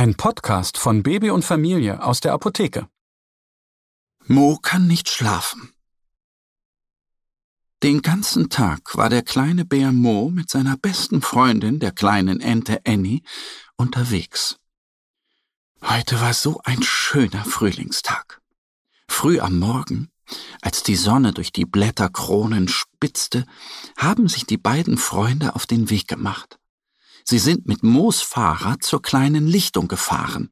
Ein Podcast von Baby und Familie aus der Apotheke. Mo kann nicht schlafen. Den ganzen Tag war der kleine Bär Mo mit seiner besten Freundin, der kleinen Ente Annie, unterwegs. Heute war so ein schöner Frühlingstag. Früh am Morgen, als die Sonne durch die Blätterkronen spitzte, haben sich die beiden Freunde auf den Weg gemacht. Sie sind mit Moos Fahrrad zur kleinen Lichtung gefahren.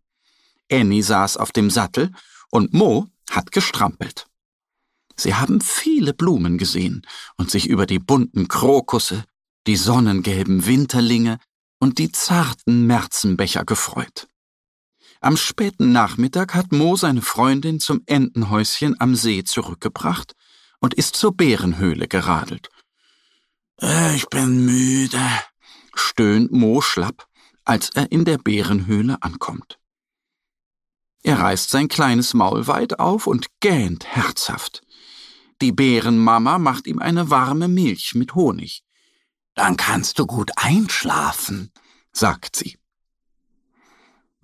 Annie saß auf dem Sattel und Mo hat gestrampelt. Sie haben viele Blumen gesehen und sich über die bunten Krokusse, die sonnengelben Winterlinge und die zarten Märzenbecher gefreut. Am späten Nachmittag hat Mo seine Freundin zum Entenhäuschen am See zurückgebracht und ist zur Bärenhöhle geradelt. Äh, ich bin müde, stöhnt Mo schlapp, als er in der Bärenhöhle ankommt. Er reißt sein kleines Maul weit auf und gähnt herzhaft. Die Bärenmama macht ihm eine warme Milch mit Honig. Dann kannst du gut einschlafen, sagt sie.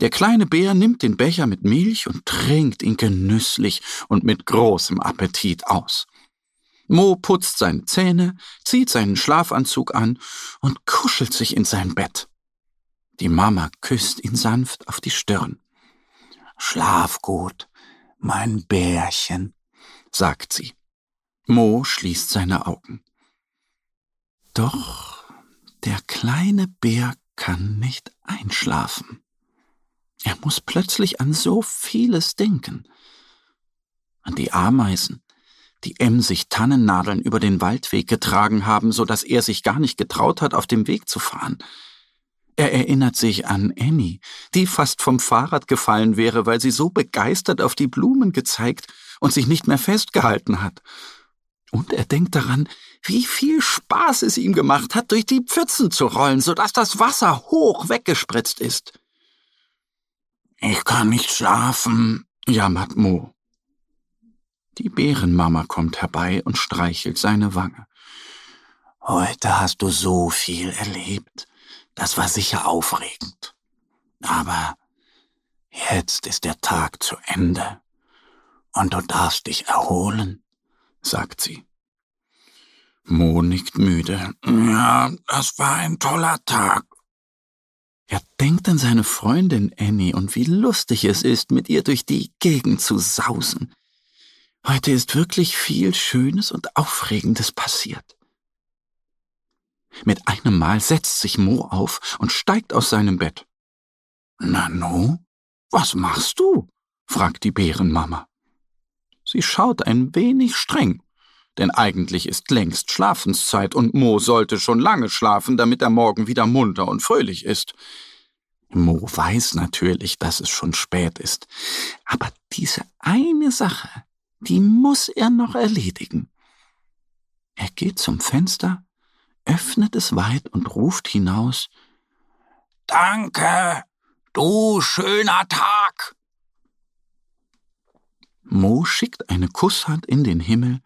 Der kleine Bär nimmt den Becher mit Milch und trinkt ihn genüsslich und mit großem Appetit aus. Mo putzt seine Zähne, zieht seinen Schlafanzug an und kuschelt sich in sein Bett. Die Mama küsst ihn sanft auf die Stirn. Schlaf gut, mein Bärchen, sagt sie. Mo schließt seine Augen. Doch der kleine Bär kann nicht einschlafen. Er muss plötzlich an so vieles denken. An die Ameisen, die emsig Tannennadeln über den Waldweg getragen haben, so dass er sich gar nicht getraut hat, auf dem Weg zu fahren. Er erinnert sich an Annie, die fast vom Fahrrad gefallen wäre, weil sie so begeistert auf die Blumen gezeigt und sich nicht mehr festgehalten hat. Und er denkt daran, wie viel Spaß es ihm gemacht hat, durch die Pfützen zu rollen, so dass das Wasser hoch weggespritzt ist. Ich kann nicht schlafen, jammert Mo. Die Bärenmama kommt herbei und streichelt seine Wange. Heute hast du so viel erlebt. Das war sicher aufregend. Aber jetzt ist der Tag zu Ende. Und du darfst dich erholen, sagt sie. Mo nickt müde. Ja, das war ein toller Tag. Er denkt an seine Freundin Annie und wie lustig es ist, mit ihr durch die Gegend zu sausen. Heute ist wirklich viel Schönes und Aufregendes passiert. Mit einem Mal setzt sich Mo auf und steigt aus seinem Bett. Nano, was machst du? fragt die Bärenmama. Sie schaut ein wenig streng, denn eigentlich ist längst Schlafenszeit und Mo sollte schon lange schlafen, damit er morgen wieder munter und fröhlich ist. Mo weiß natürlich, dass es schon spät ist, aber diese eine Sache, die muss er noch erledigen. Er geht zum Fenster, öffnet es weit und ruft hinaus Danke, du schöner Tag. Mo schickt eine Kusshand in den Himmel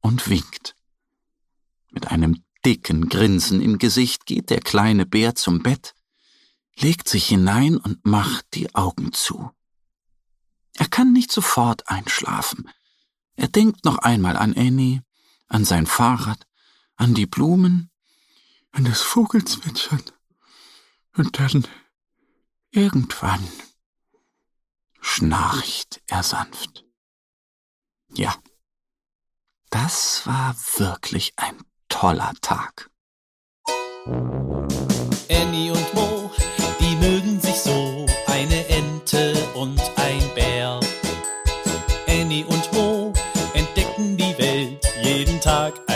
und winkt. Mit einem dicken Grinsen im Gesicht geht der kleine Bär zum Bett, legt sich hinein und macht die Augen zu. Er kann nicht sofort einschlafen. Er denkt noch einmal an Annie, an sein Fahrrad, an die Blumen, an das Vogelzwitschern. Und dann irgendwann schnarcht er sanft. Ja, das war wirklich ein toller Tag.